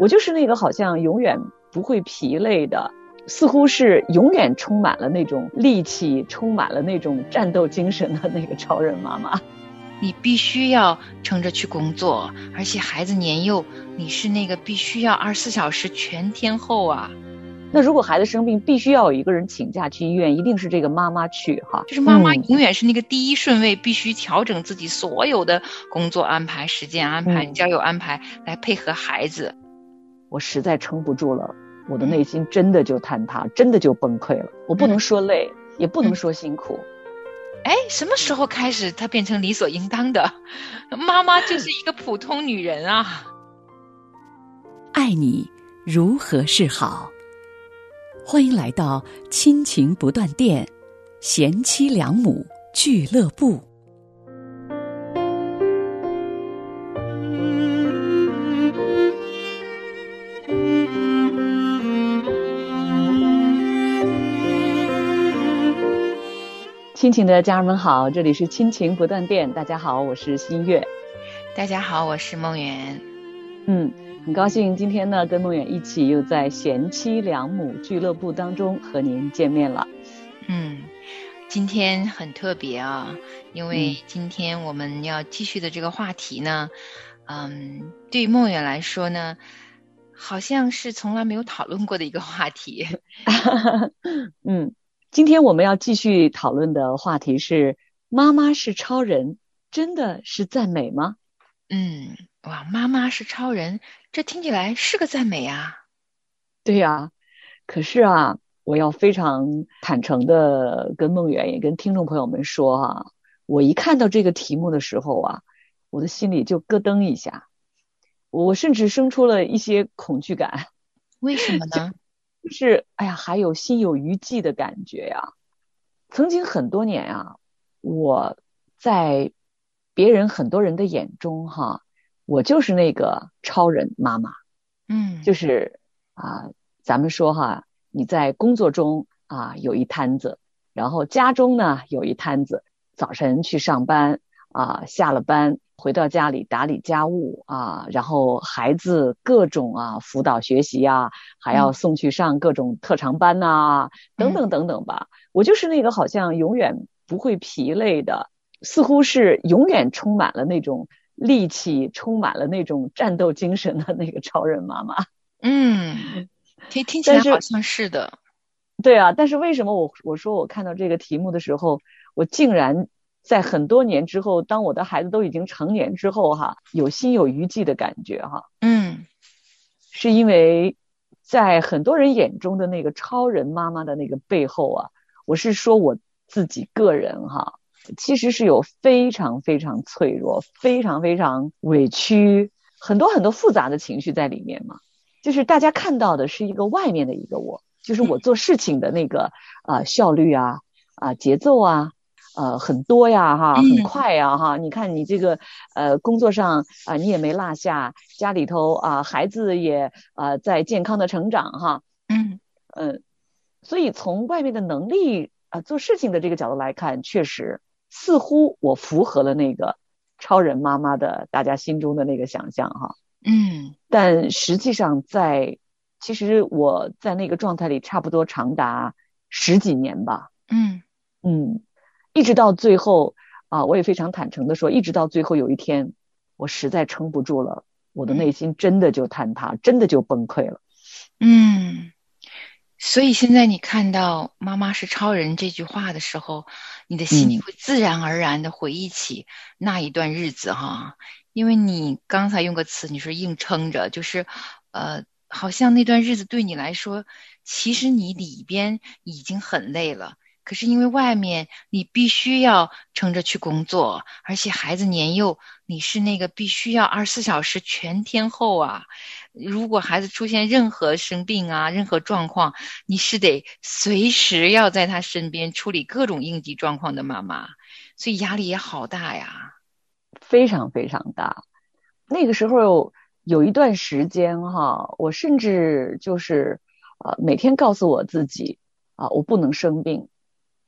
我就是那个好像永远不会疲累的，似乎是永远充满了那种力气，充满了那种战斗精神的那个超人妈妈。你必须要撑着去工作，而且孩子年幼，你是那个必须要二十四小时全天候啊。那如果孩子生病，必须要有一个人请假去医院，一定是这个妈妈去哈。就是妈妈永远是那个第一顺位，必须调整自己所有的工作安排、时间安排、交友安排来配合孩子。我实在撑不住了，我的内心真的就坍塌，真的就崩溃了。我不能说累，也不能说辛苦。哎，什么时候开始她变成理所应当的？妈妈就是一个普通女人啊。爱你如何是好？欢迎来到亲情不断电，贤妻良母俱乐部。亲情的家人们好，这里是亲情不断电。大家好，我是新月。大家好，我是梦圆。嗯，很高兴今天呢，跟梦远一起又在贤妻良母俱乐部当中和您见面了。嗯，今天很特别啊，因为今天我们要继续的这个话题呢，嗯，对于梦远来说呢，好像是从来没有讨论过的一个话题。嗯。今天我们要继续讨论的话题是：妈妈是超人，真的是赞美吗？嗯，哇，妈妈是超人，这听起来是个赞美啊。对呀，可是啊，我要非常坦诚的跟梦圆也跟听众朋友们说啊，我一看到这个题目的时候啊，我的心里就咯噔一下，我甚至生出了一些恐惧感。为什么呢？就是哎呀，还有心有余悸的感觉呀。曾经很多年啊，我在别人很多人的眼中哈，我就是那个超人妈妈。嗯，就是啊，咱们说哈，你在工作中啊有一摊子，然后家中呢有一摊子，早晨去上班啊，下了班。回到家里打理家务啊，然后孩子各种啊辅导学习啊，还要送去上各种特长班呐，等等等等吧。我就是那个好像永远不会疲累的，似乎是永远充满了那种力气，充满了那种战斗精神的那个超人妈妈。嗯，听听起来好像是的。对啊，但是为什么我我说我看到这个题目的时候，我竟然。在很多年之后，当我的孩子都已经成年之后，哈，有心有余悸的感觉，哈，嗯，是因为在很多人眼中的那个超人妈妈的那个背后啊，我是说我自己个人哈，其实是有非常非常脆弱、非常非常委屈、很多很多复杂的情绪在里面嘛。就是大家看到的是一个外面的一个我，就是我做事情的那个啊效率啊啊节奏啊。呃，很多呀，哈，很快呀，哈，你看你这个，呃，工作上啊，你也没落下，家里头啊，孩子也啊在健康的成长，哈，嗯。嗯，所以从外面的能力啊，做事情的这个角度来看，确实似乎我符合了那个超人妈妈的大家心中的那个想象，哈，嗯，但实际上在其实我在那个状态里差不多长达十几年吧，嗯。嗯。一直到最后啊，我也非常坦诚的说，一直到最后有一天，我实在撑不住了，我的内心真的就坍塌，真的就崩溃了。嗯，所以现在你看到“妈妈是超人”这句话的时候，你的心里会自然而然的回忆起那一段日子哈，因为你刚才用个词，你说硬撑着，就是呃，好像那段日子对你来说，其实你里边已经很累了。可是因为外面你必须要撑着去工作，而且孩子年幼，你是那个必须要二十四小时全天候啊。如果孩子出现任何生病啊、任何状况，你是得随时要在他身边处理各种应急状况的妈妈，所以压力也好大呀，非常非常大。那个时候有一段时间哈，我甚至就是呃每天告诉我自己啊，我不能生病。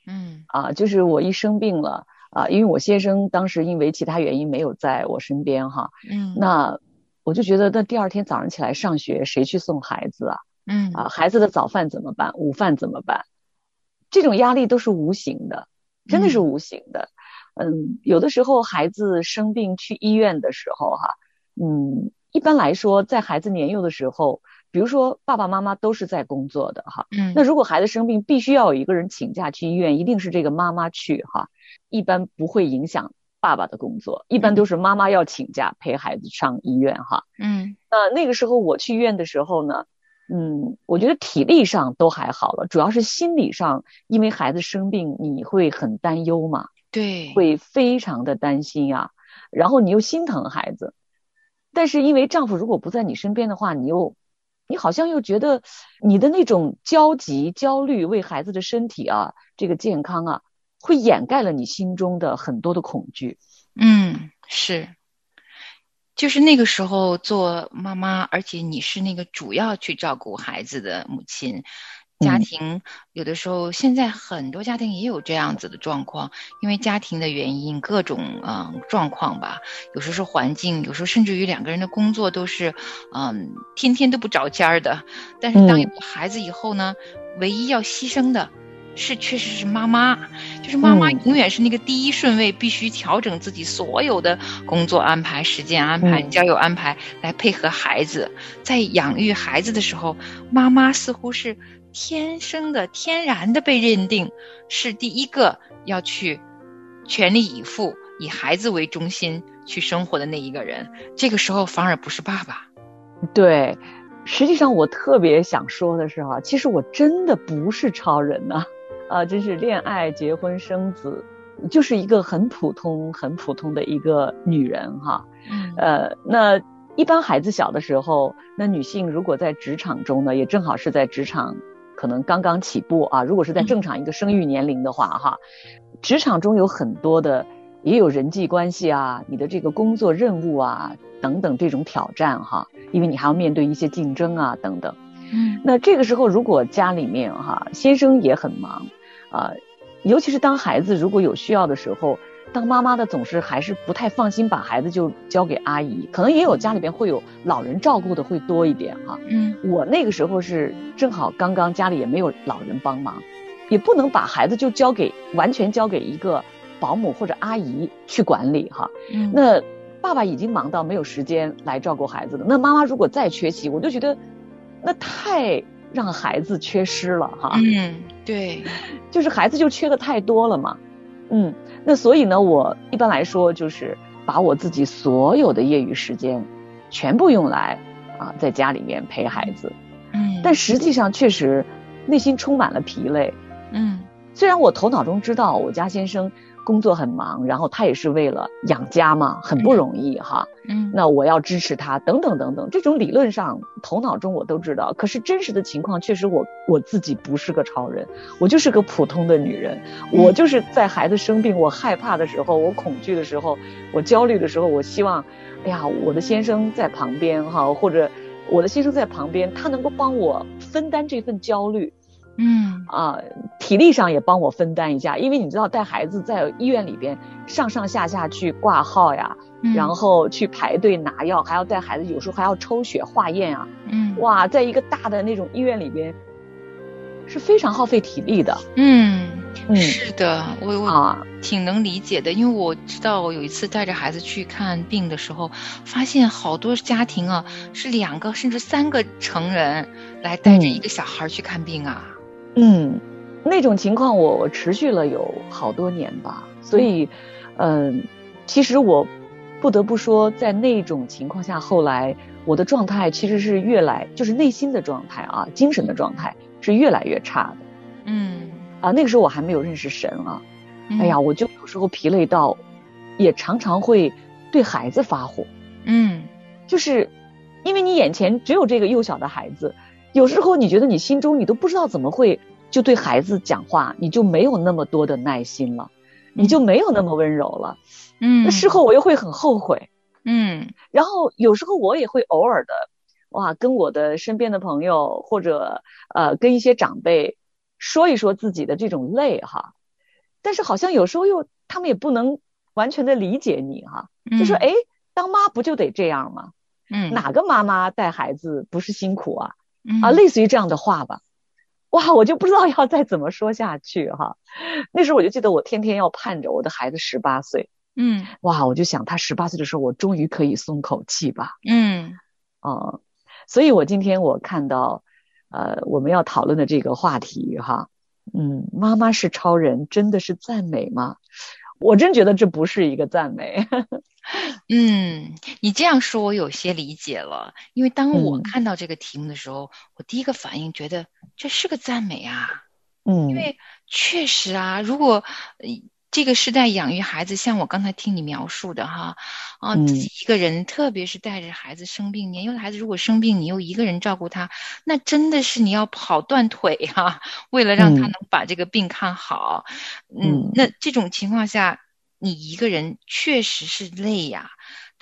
嗯啊，就是我一生病了啊，因为我先生当时因为其他原因没有在我身边哈，嗯，那我就觉得那第二天早上起来上学，谁去送孩子啊？嗯啊，孩子的早饭怎么办？午饭怎么办？这种压力都是无形的，真的是无形的。嗯，有的时候孩子生病去医院的时候，哈，嗯，一般来说，在孩子年幼的时候，比如说爸爸妈妈都是在工作的，哈，嗯。那如果孩子生病，必须要有一个人请假去医院，一定是这个妈妈去，哈，一般不会影响爸爸的工作，一般都是妈妈要请假陪孩子上医院，哈。嗯。那那个时候我去医院的时候呢，嗯，我觉得体力上都还好了，主要是心理上，因为孩子生病，你会很担忧嘛，对，会非常的担心啊，然后你又心疼孩子，但是因为丈夫如果不在你身边的话，你又，你好像又觉得你的那种焦急、焦虑，为孩子的身体啊，这个健康啊，会掩盖了你心中的很多的恐惧。嗯，是，就是那个时候做妈妈，而且你是那个主要去照顾孩子的母亲，家嗯。庭有的时候现在很多家庭也有这样子的状况，因为家庭的原因，各种嗯状况吧，有时候是环境，有时候甚至于两个人的工作都是嗯天天都不着尖儿的，但是当孩子以后呢，唯一要牺牲的。是，确实是妈妈，就是妈妈嗯。永远是那个第一顺位，必须调整自己所有的工作安排、时间安排、嗯。交友安排，来配合孩子。在养育孩子的时候，妈妈似乎是天生的、天然的被认定是第一个要去全力以赴、以孩子为中心去生活的那一个人。这个时候反而不是爸爸。对，实际上我特别想说的是哈、其实我真的不是超人呐、啊，真是恋爱、结婚、生子，就是一个很普通、很普通的一个女人哈、嗯呃，那一般孩子小的时候，那女性如果在职场中呢，也正好是在职场可能刚刚起步啊。如果是在正常一个生育年龄的话，哈，职场中有很多的，也有人际关系啊，你的这个工作任务啊等等这种挑战哈，因为你还要面对一些竞争啊等等。嗯那这个时候，如果家里面哈先生也很忙，啊、尤其是当孩子如果有需要的时候，当妈妈的总是还是不太放心把孩子就交给阿姨，可能也有家里边会有老人照顾的会多一点哈。嗯我那个时候是正好刚刚家里也没有老人帮忙，也不能把孩子就交给完全交给一个保姆或者阿姨去管理哈。嗯，那爸爸已经忙到没有时间来照顾孩子了，那妈妈如果再缺席，我就觉得那太让孩子缺失了哈。嗯对，就是孩子就缺的太多了嘛，嗯，那所以呢，我一般来说就是把我自己所有的业余时间全部用来啊在家里面陪孩子，嗯，但实际上确实内心充满了疲累。嗯。虽然我头脑中知道我家先生工作很忙，然后他也是为了养家嘛，很不容易哈。嗯。那我要支持他，等等等等，这种理论上头脑中我都知道，可是真实的情况确实我我自己不是个超人，我就是个普通的女人，嗯。我就是在孩子生病，我害怕的时候，我恐惧的时候，我焦虑的时候，我希望，哎呀，我的先生在旁边哈，或者我的先生在旁边，他能够帮我分担这份焦虑。嗯。啊，体力上也帮我分担一下，因为你知道带孩子在医院里边上上下下去挂号呀，嗯，然后去排队拿药，还要带孩子，有时候还要抽血化验啊，嗯。哇，在一个大的那种医院里边是非常耗费体力的，嗯。嗯是的，我我啊，挺能理解的，因为我知道我有一次带着孩子去看病的时候，发现好多家庭啊是两个甚至三个成人来带着嗯。一个小孩去看病啊。嗯，那种情况我我持续了有好多年吧，所以，嗯、其实我不得不说，在那种情况下，后来我的状态其实是越来，就是内心的状态啊，精神的状态是越来越差的嗯，啊。那个时候我还没有认识神啊，嗯。哎呀，，我就有时候疲累到，也常常会对孩子发火，嗯。就是因为你眼前只有这个幼小的孩子，有时候你觉得你心中你都不知道怎么会就对孩子讲话，你就没有那么多的耐心了，你就没有那么温柔了。嗯，那事后我又会很后悔，嗯然后有时候我也会偶尔的，哇，跟我的身边的朋友或者呃跟一些长辈说一说自己的这种累哈，但是好像有时候又他们也不能完全的理解你哈，就说嗯哎，当妈不就得这样吗？嗯哪个妈妈带孩子不是辛苦啊？嗯啊，类似于这样的话吧。哇，我就不知道要再怎么说下去哈。那时候我就记得我天天要盼着我的孩子十八岁，嗯哇，我就想他十八岁的时候，我终于可以松口气吧。嗯啊、所以我今天我看到，呃，我们要讨论的这个话题哈，嗯，妈妈是超人，真的是赞美吗？我真觉得这不是一个赞美。嗯，你这样说，我有些理解了。因为当我嗯看到这个题目的时候，我第一个反应觉得这是个赞美啊，嗯因为确实啊，如果呃这个时代养育孩子，像我刚才听你描述的哈，啊，嗯自己一个人，特别是带着孩子生病，年幼的孩子如果生病，你又一个人照顾他，那真的是你要跑断腿哈、为了让他嗯能把这个病看好。嗯嗯，那这种情况下，你一个人确实是累呀。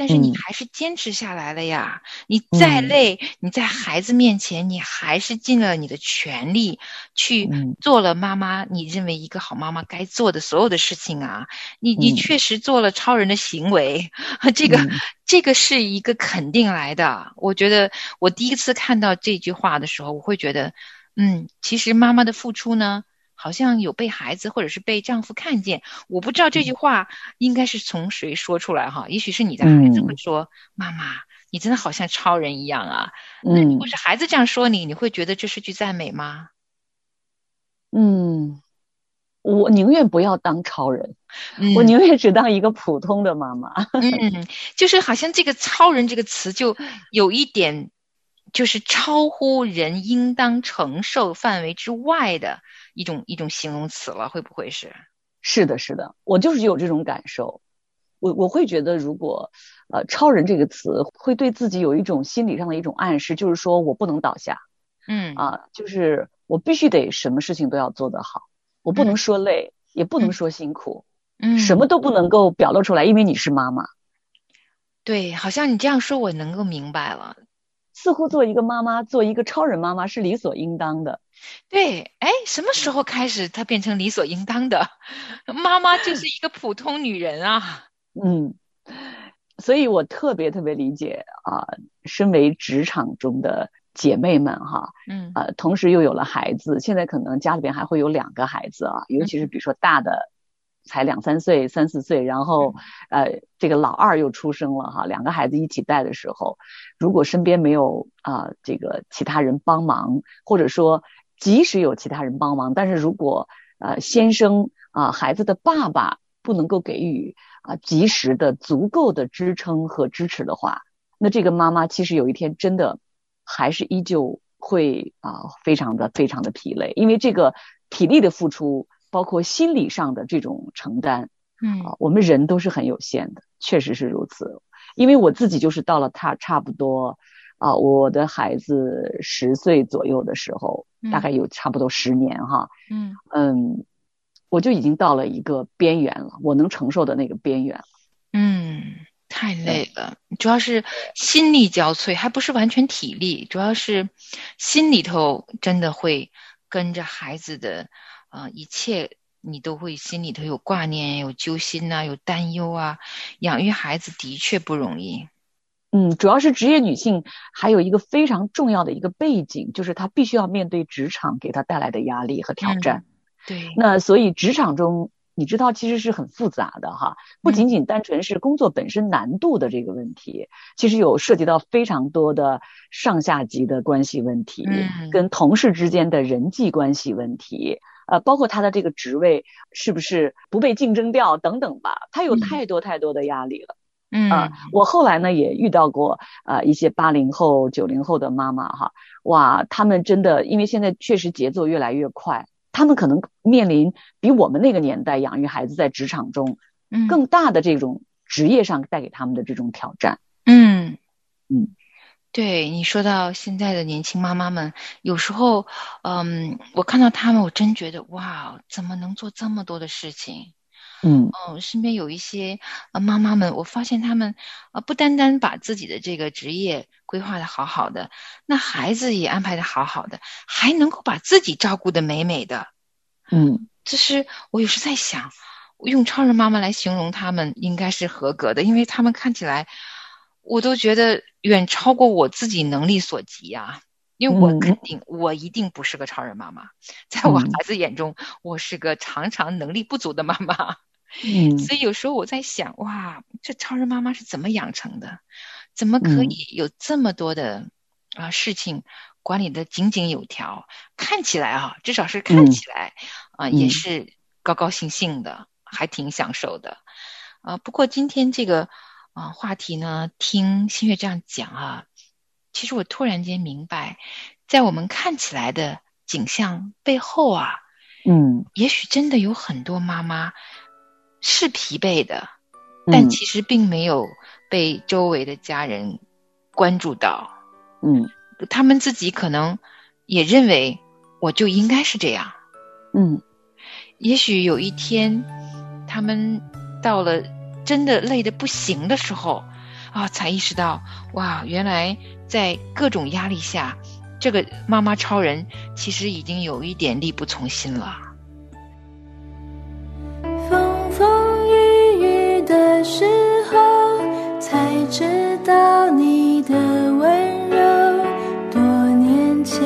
但是你嗯还是坚持下来了呀！你再嗯累，你在孩子面前，你还是尽了你的全力去嗯做了妈妈你认为一个好妈妈该做的所有的事情啊！你你嗯确实做了超人的行为，这个、嗯这个是一个肯定来的。我觉得我第一次看到这句话的时候，我会觉得，嗯，其实妈妈的付出呢，好像有被孩子或者是被丈夫看见。我不知道这句话应该是从谁说出来哈，也许是你的孩子嗯会说：“妈妈，你真的好像超人一样啊。”那如嗯果是孩子这样说你，你会觉得这是句赞美吗？嗯，我宁愿不要当超人，嗯我宁愿只当一个普通的妈妈。嗯，就是好像这个“超人”这个词就有一点，就是超乎人应当承受范围之外的一种一种形容词了，会不会是？是的，是的，我就是有这种感受。我我会觉得，如果呃“超人”这个词会对自己有一种心理上的一种暗示，就是说我不能倒下嗯啊，就是我必须得什么事情都要做得好，我不能说累，也不能嗯说辛苦，嗯，什么都不能够表露出来，因为你是妈妈。对，好像你这样说，我能够明白了。似乎做一个妈妈，做一个超人妈妈是理所应当的。对，哎，什么时候开始她变成理所应当的？妈妈就是一个普通女人啊。嗯，所以我特别特别理解啊、身为职场中的姐妹们哈，嗯呃，同时又有了孩子，现在可能家里边还会有两个孩子啊，尤其是比如说大的才两三岁、三四岁，然后呃，这个老二又出生了哈，两个孩子一起带的时候，如果身边没有啊、这个其他人帮忙，或者说即使有其他人帮忙，但是如果呃先生啊、孩子的爸爸不能够给予啊、及时的足够的支撑和支持的话，那这个妈妈其实有一天真的还是依旧会啊、非常的非常的疲累，因为这个体力的付出，包括心理上的这种承担嗯。啊，我们人都是很有限的，确实是如此。因为我自己就是到了他差不多啊，我的孩子十岁左右的时候，大嗯。概有差不多十年哈，嗯。嗯，我就已经到了一个边缘了，我能承受的那个边缘了。嗯，太累了，主要是心力交瘁，还不是完全体力，主要是心里头真的会跟着孩子的呃一切，你都会心里头有挂念、有揪心呐、有担忧啊。养育孩子的确不容易。嗯，主要是职业女性还有一个非常重要的一个背景，就是她必须要面对职场给她带来的压力和挑战。对，那所以职场中，你知道其实是很复杂的哈，不仅仅单纯是工作本身难度的这个问题，其实有涉及到非常多的上下级的关系问题，嗯跟同事之间的人际关系问题。呃，包括他的这个职位是不是不被竞争掉等等吧，他有嗯太多太多的压力了。嗯啊，我后来呢也遇到过啊一些八零后、九零后的妈妈哈，哇，他们真的因为现在确实节奏越来越快，他们可能面临比我们那个年代养育孩子在职场中嗯更大的这种职业上带给他们的这种挑战。嗯嗯，对你说到现在的年轻妈妈们，有时候，嗯，我看到她们，我真觉得哇，怎么能做这么多的事情？嗯嗯，身边有一些呃妈妈们，我发现她们呃不单单把自己的这个职业规划的好好的，那孩子也安排的好好的，还能够把自己照顾的美美的。嗯这是我有时在想，用超人妈妈来形容他们应该是合格的，因为他们看起来，我都觉得远超过我自己能力所及呀。因为我嗯肯定，我一定不是个超人妈妈，在我嗯孩子眼中，我是个常常能力不足的妈妈。嗯所以有时候我在想，哇，这超人妈妈是怎么养成的？怎么可嗯以有这么多的啊、事情管理的井井有条？看起来啊，至少是看嗯起来啊、也嗯是高高兴兴的，还挺享受的。啊，不过今天这个啊话题呢，听新月这样讲啊，其实我突然间明白，在我们看起来的景象背后啊，嗯。也许真的有很多妈妈是疲惫的，但嗯其实并没有被周围的家人关注到，嗯。他们自己可能也认为我就应该是这样。嗯。也许有一天，他们到了真的累得不行的时候，啊，才意识到，哇，原来在各种压力下，这个妈妈超人其实已经有一点力不从心了。风风雨雨的时候，才知道你的温柔。多年前，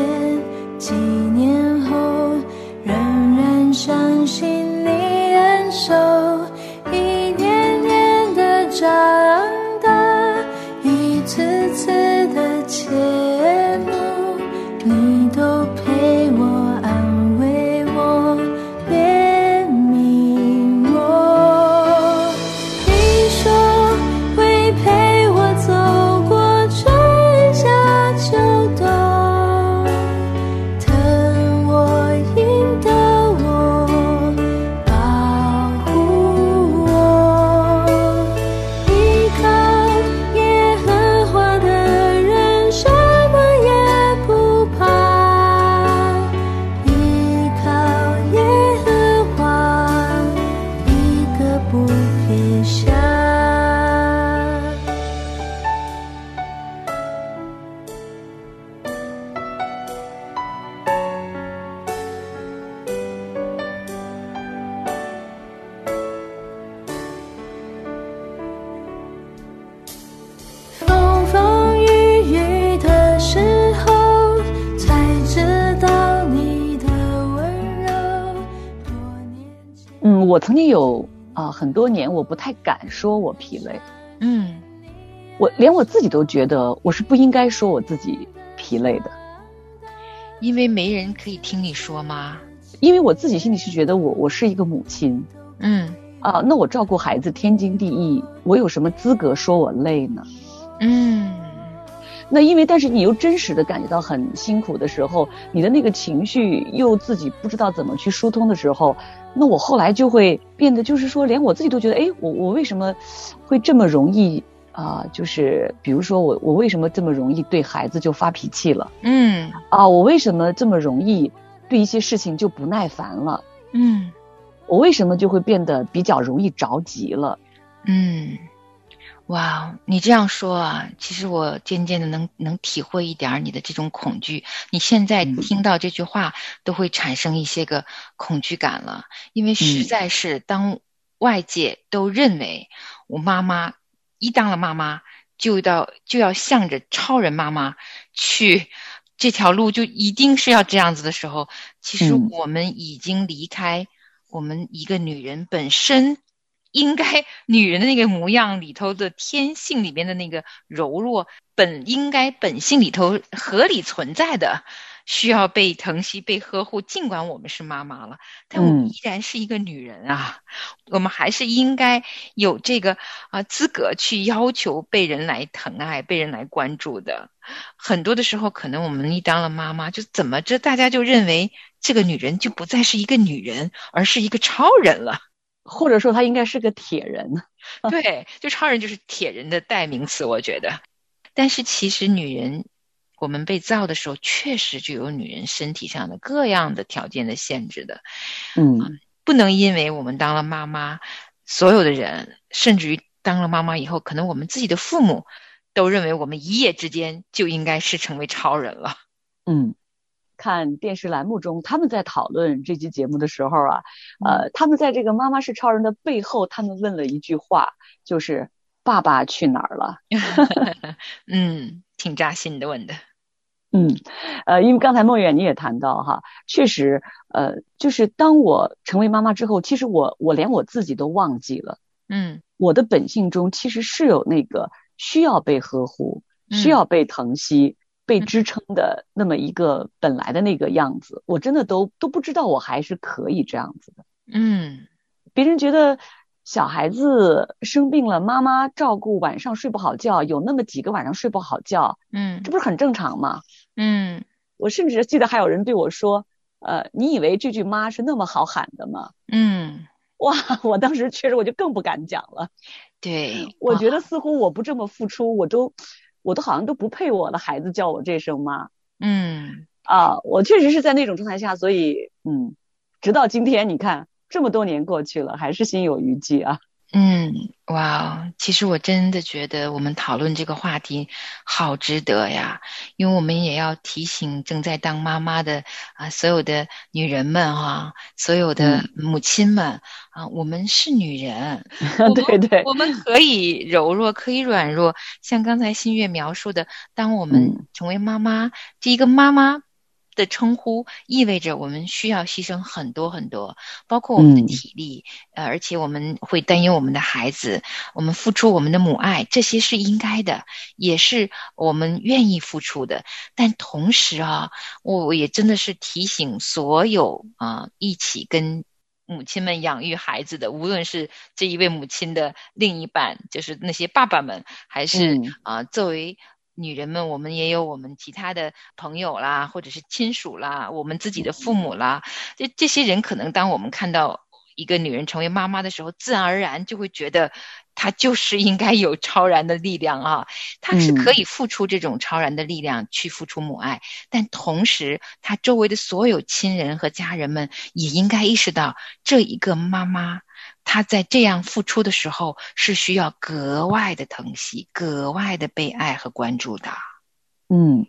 几年后，仍然相信你恩手，我曾经有啊、很多年我不太敢说我疲累，嗯。我连我自己都觉得我是不应该说我自己疲累的，因为没人可以听你说吗？因为我自己心里是觉得我我是一个母亲嗯。啊，那我照顾孩子天经地义，我有什么资格说我累呢？嗯。那因为但是你又真实的感觉到很辛苦的时候，你的那个情绪又自己不知道怎么去疏通的时候，那我后来就会变得就是说，连我自己都觉得，哎，我我为什么会这么容易啊、就是比如说我我为什么这么容易对孩子就发脾气了嗯啊？我为什么这么容易对一些事情就不耐烦了？嗯我为什么就会变得比较容易着急了？嗯，哇，你这样说啊，其实我渐渐的能能体会一点儿你的这种恐惧。你现在嗯听到这句话，都会产生一些个恐惧感了，因为实嗯在是当外界都认为我妈妈一当了妈妈，就到就要向着超人妈妈去。这条路就一定是要这样子的时候，其实嗯我们已经离开我们一个女人本身应该女人的那个模样里头的天性里边的那个柔弱，本应该本性里头合理存在的，需要被疼惜、被呵护。尽管我们是妈妈了，但我们嗯依然是一个女人啊，我们还是应该有这个啊、资格去要求被人来疼爱、被人来关注的。很多的时候，可能我们一当了妈妈，就怎么着，大家就认为这个女人就不再是一个女人，而是一个超人了。或者说他应该是个铁人？对，就超人就是铁人的代名词，我觉得。但是其实女人，我们被造的时候，确实就有女人身体上的各样的条件的限制的，嗯不能因为我们当了妈妈，所有的人，甚至于当了妈妈以后，可能我们自己的父母都认为我们一夜之间就应该是成为超人了。嗯。看电视栏目中，他们在讨论这期节目的时候啊，呃，他们在这个“妈妈是超人”的背后，他们问了一句话，就是爸爸去哪儿了？嗯，挺扎心的问的。嗯，呃，因为刚才梦远你也谈到哈，确实，呃，就是当我成为妈妈之后，其实我我连我自己都忘记了。嗯，我的本性中其实是有那个需要被呵护、需要被疼惜、被支撑的那么一个本来的那个样子，我真的都都不知道我还是可以这样子的。嗯，别人觉得小孩子生病了，妈妈照顾，晚上睡不好觉，有那么几个晚上睡不好觉，嗯这不是很正常吗？嗯我甚至记得还有人对我说：“呃，你以为这句妈是那么好喊的吗嗯，？”哇，我当时确实我就更不敢讲了。对，我觉得得似乎我不这么付出，我都我都好像都不配我的孩子叫我这声妈嗯啊！我确实是在那种状态下，所以嗯，直到今天，你看这么多年过去了，还是心有余悸啊。嗯，哇哦，其实我真的觉得我们讨论这个话题好值得呀，因为我们也要提醒正在当妈妈的啊所有的女人们哈、所有的母亲们啊，我们是女人，对对，我们可以柔弱，可以软弱，像刚才新月描述的，当我们嗯。成为妈妈，这一个妈妈的称呼意味着我们需要牺牲很多很多，包括我们的嗯体力，呃，而且我们会担忧我们的孩子，我们付出我们的母爱，这些是应该的，也是我们愿意付出的。但同时啊，我我也真的是提醒所有啊、一起跟母亲们养育孩子的，无论是这一位母亲的另一半，就是那些爸爸们，还是嗯啊、作为女人们，我们也有我们其他的朋友啦，或者是亲属啦，我们自己的父母啦，这这些人可能当我们看到一个女人成为妈妈的时候，自然而然就会觉得她就是应该有超然的力量啊，她是可以付出这种超然的力量去付出母爱，但同时她周围的所有亲人和家人们也应该意识到，这一个妈妈。她在这样付出的时候，是需要格外的疼惜、格外的被爱和关注的。嗯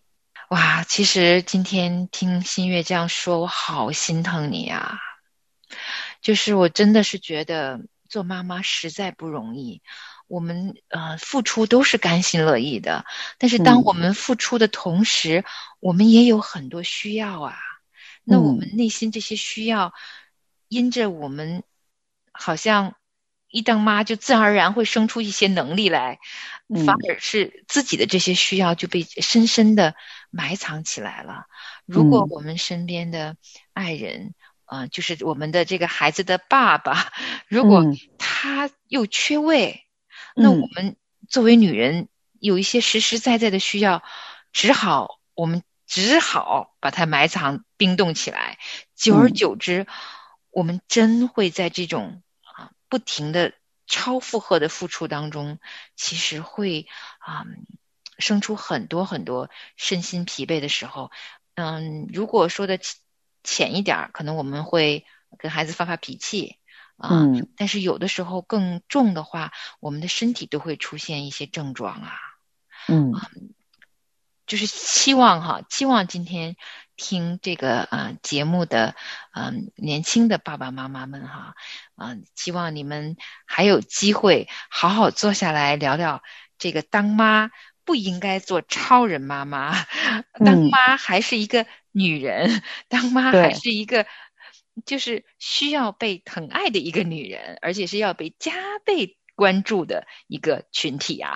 哇，其实今天听新月这样说，我好心疼你呀、就是我真的是觉得做妈妈实在不容易。我们呃付出都是甘心乐意的，但是当嗯我们付出的同时，我们也有很多需要啊。那我嗯们内心这些需要，因着我们好像一当妈就自然而然会生出一些能力来，嗯。反而是自己的这些需要就被深深的埋藏起来了。如果嗯我们身边的爱人，呃，就是我们的这个孩子的爸爸，如果嗯。他又缺位，那我嗯们作为女人有一些实实在在的需要，只好我们只好把它埋藏、冰冻起来。久而嗯。久之，我们真会在这种啊不停的超负荷的付出当中，其实会啊、生出很多很多身心疲惫的时候。嗯，如果说的浅浅一点儿，可能我们会跟孩子发发脾气啊，嗯但是有的时候更重的话，我们的身体都会出现一些症状啊。嗯就是期望哈，期望今天听这个呃节目的嗯、年轻的爸爸妈妈们哈，嗯、希望你们还有机会好好坐下来聊聊这个当妈不应该做超人妈妈，当嗯。妈还是一个女人，当妈还是一个就是需要被疼爱的一个女人，而且是要被加倍关注的一个群体啊。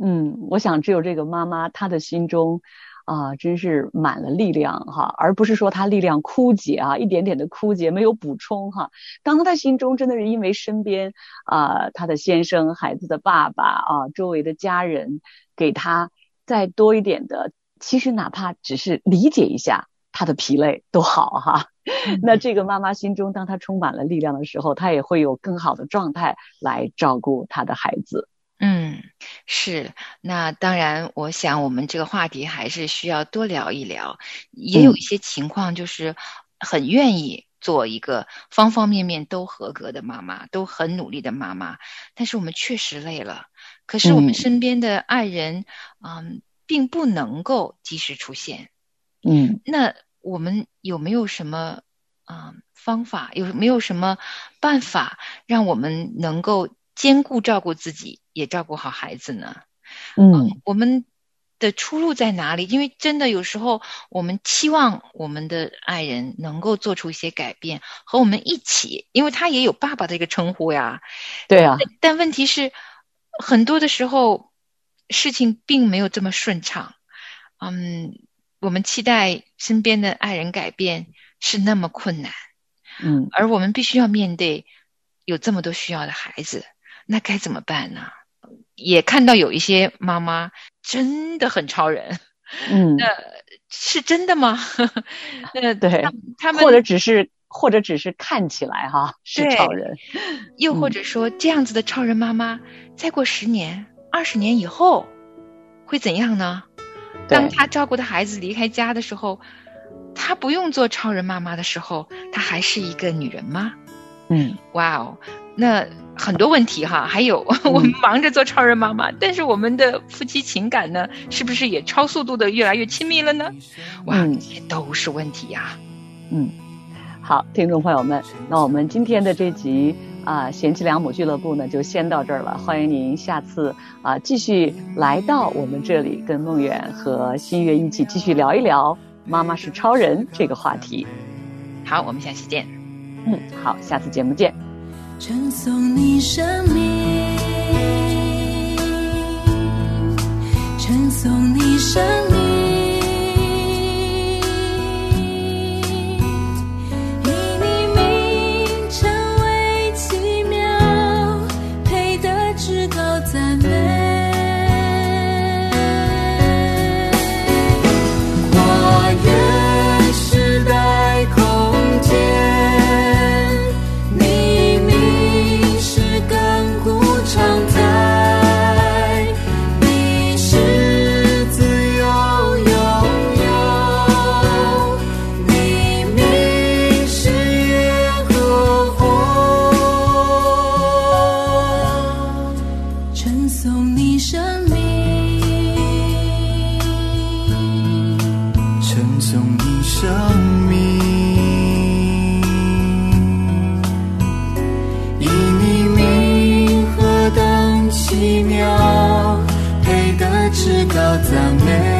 嗯，我想只有这个妈妈，她的心中啊，真是满了力量哈，而不是说他力量枯竭啊，一点点的枯竭，没有补充哈。当她的心中真的是因为身边啊，他的先生、孩子的爸爸啊，周围的家人给他再多一点的，其实哪怕只是理解一下他的疲累都好哈。那这个妈妈心中，当她充满了力量的时候，她也会有更好的状态来照顾她的孩子。嗯，是。那当然，我想我们这个话题还是需要多聊一聊。也有嗯一些情况就是很愿意做一个方方面面都合格的妈妈，都很努力的妈妈，但是我们确实累了。可是我们嗯身边的爱人，嗯，并不能够及时出现。嗯那我们有没有什么嗯方法？有没有什么办法让我们能够兼顾照顾自己，也照顾好孩子呢？嗯我们的出路在哪里？因为真的有时候我们期望我们的爱人能够做出一些改变，和我们一起，因为他也有爸爸的一个称呼呀。对啊，但但问题是，很多的时候事情并没有这么顺畅。嗯，我们期待身边的爱人改变是那么困难，嗯而我们必须要面对有这么多需要的孩子，那该怎么办呢？也看到有一些妈妈真的很超人，嗯，那是真的吗？那对他他们或者只是或者只是看起来哈是超人，又或嗯者说这样子的超人妈妈，再过十年、二十年以后会怎样呢？当对她照顾的孩子离开家的时候，他不用做超人妈妈的时候，她还是一个女人吗？嗯哇哦，那很多问题哈，还有 我们忙着做超人妈妈，但是我们的夫妻情感呢，是不是也超速度的越来越亲密了呢？哇，嗯这些都是问题呀、嗯，好，听众朋友们，那我们今天的这集啊、贤妻良母俱乐部呢就先到这儿了，欢迎您下次啊、继续来到我们这里，跟梦远和新月一起继续聊一聊“妈妈是超人”这个话题。好，我们下期见。嗯，好，下次节目见。赠送你生命，赠送你生，奇妙，配得至高赞美。